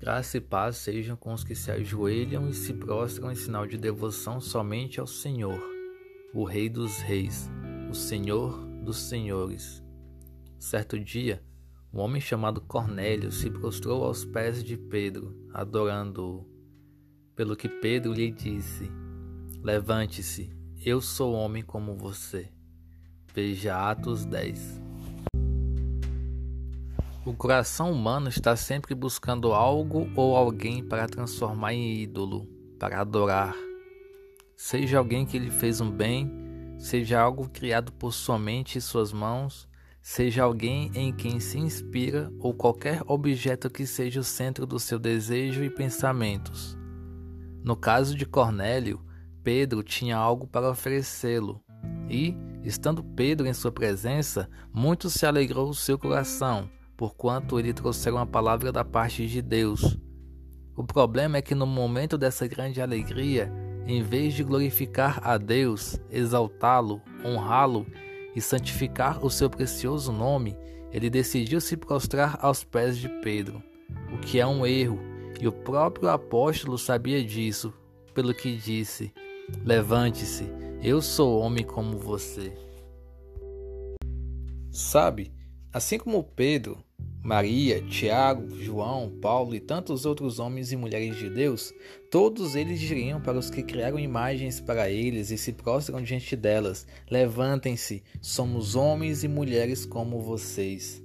Graça e paz sejam com os que se ajoelham e se prostram em sinal de devoção somente ao Senhor, o Rei dos Reis, o Senhor dos Senhores. Certo dia, um homem chamado Cornélio se prostrou aos pés de Pedro, adorando-o. Pelo que Pedro lhe disse: Levante-se, eu sou homem como você. Veja Atos 10. O coração humano está sempre buscando algo ou alguém para transformar em ídolo, para adorar. Seja alguém que lhe fez um bem, seja algo criado por sua mente e suas mãos, seja alguém em quem se inspira ou qualquer objeto que seja o centro do seu desejo e pensamentos. No caso de Cornélio, Pedro tinha algo para oferecê-lo, e, estando Pedro em sua presença, muito se alegrou o seu coração porquanto ele trouxeram a palavra da parte de Deus. O problema é que no momento dessa grande alegria, em vez de glorificar a Deus, exaltá-lo, honrá-lo e santificar o seu precioso nome, ele decidiu se prostrar aos pés de Pedro, o que é um erro, e o próprio apóstolo sabia disso, pelo que disse: Levante-se, eu sou homem como você. Sabe, assim como Pedro, Maria, Tiago, João, Paulo e tantos outros homens e mulheres de Deus, todos eles diriam para os que criaram imagens para eles e se prostram diante delas: Levantem-se, somos homens e mulheres como vocês.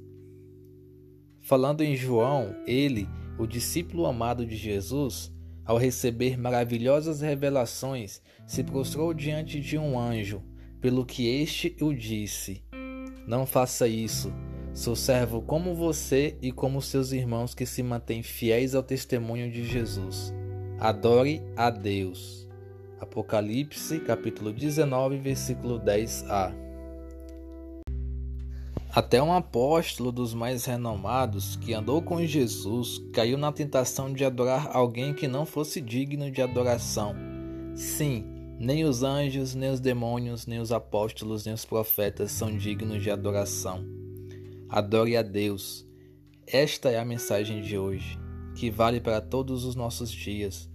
Falando em João, ele, o discípulo amado de Jesus, ao receber maravilhosas revelações, se prostrou diante de um anjo, pelo que este o disse: Não faça isso Sou servo como você e como seus irmãos que se mantêm fiéis ao testemunho de Jesus. Adore a Deus. Apocalipse, capítulo 19, versículo 10a. Até um apóstolo dos mais renomados que andou com Jesus caiu na tentação de adorar alguém que não fosse digno de adoração. Sim, nem os anjos, nem os demônios, nem os apóstolos, nem os profetas são dignos de adoração. Adore a Deus. Esta é a mensagem de hoje, que vale para todos os nossos dias.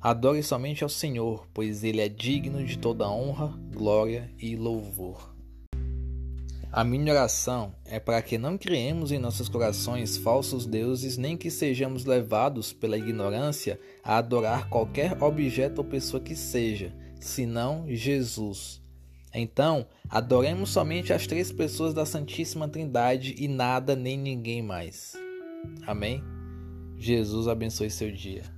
Adore somente ao Senhor, pois Ele é digno de toda honra, glória e louvor. A minha oração é para que não criemos em nossos corações falsos deuses, nem que sejamos levados pela ignorância a adorar qualquer objeto ou pessoa que seja, senão Jesus. Então, adoremos somente as três pessoas da Santíssima Trindade e nada nem ninguém mais. Amém? Jesus abençoe seu dia.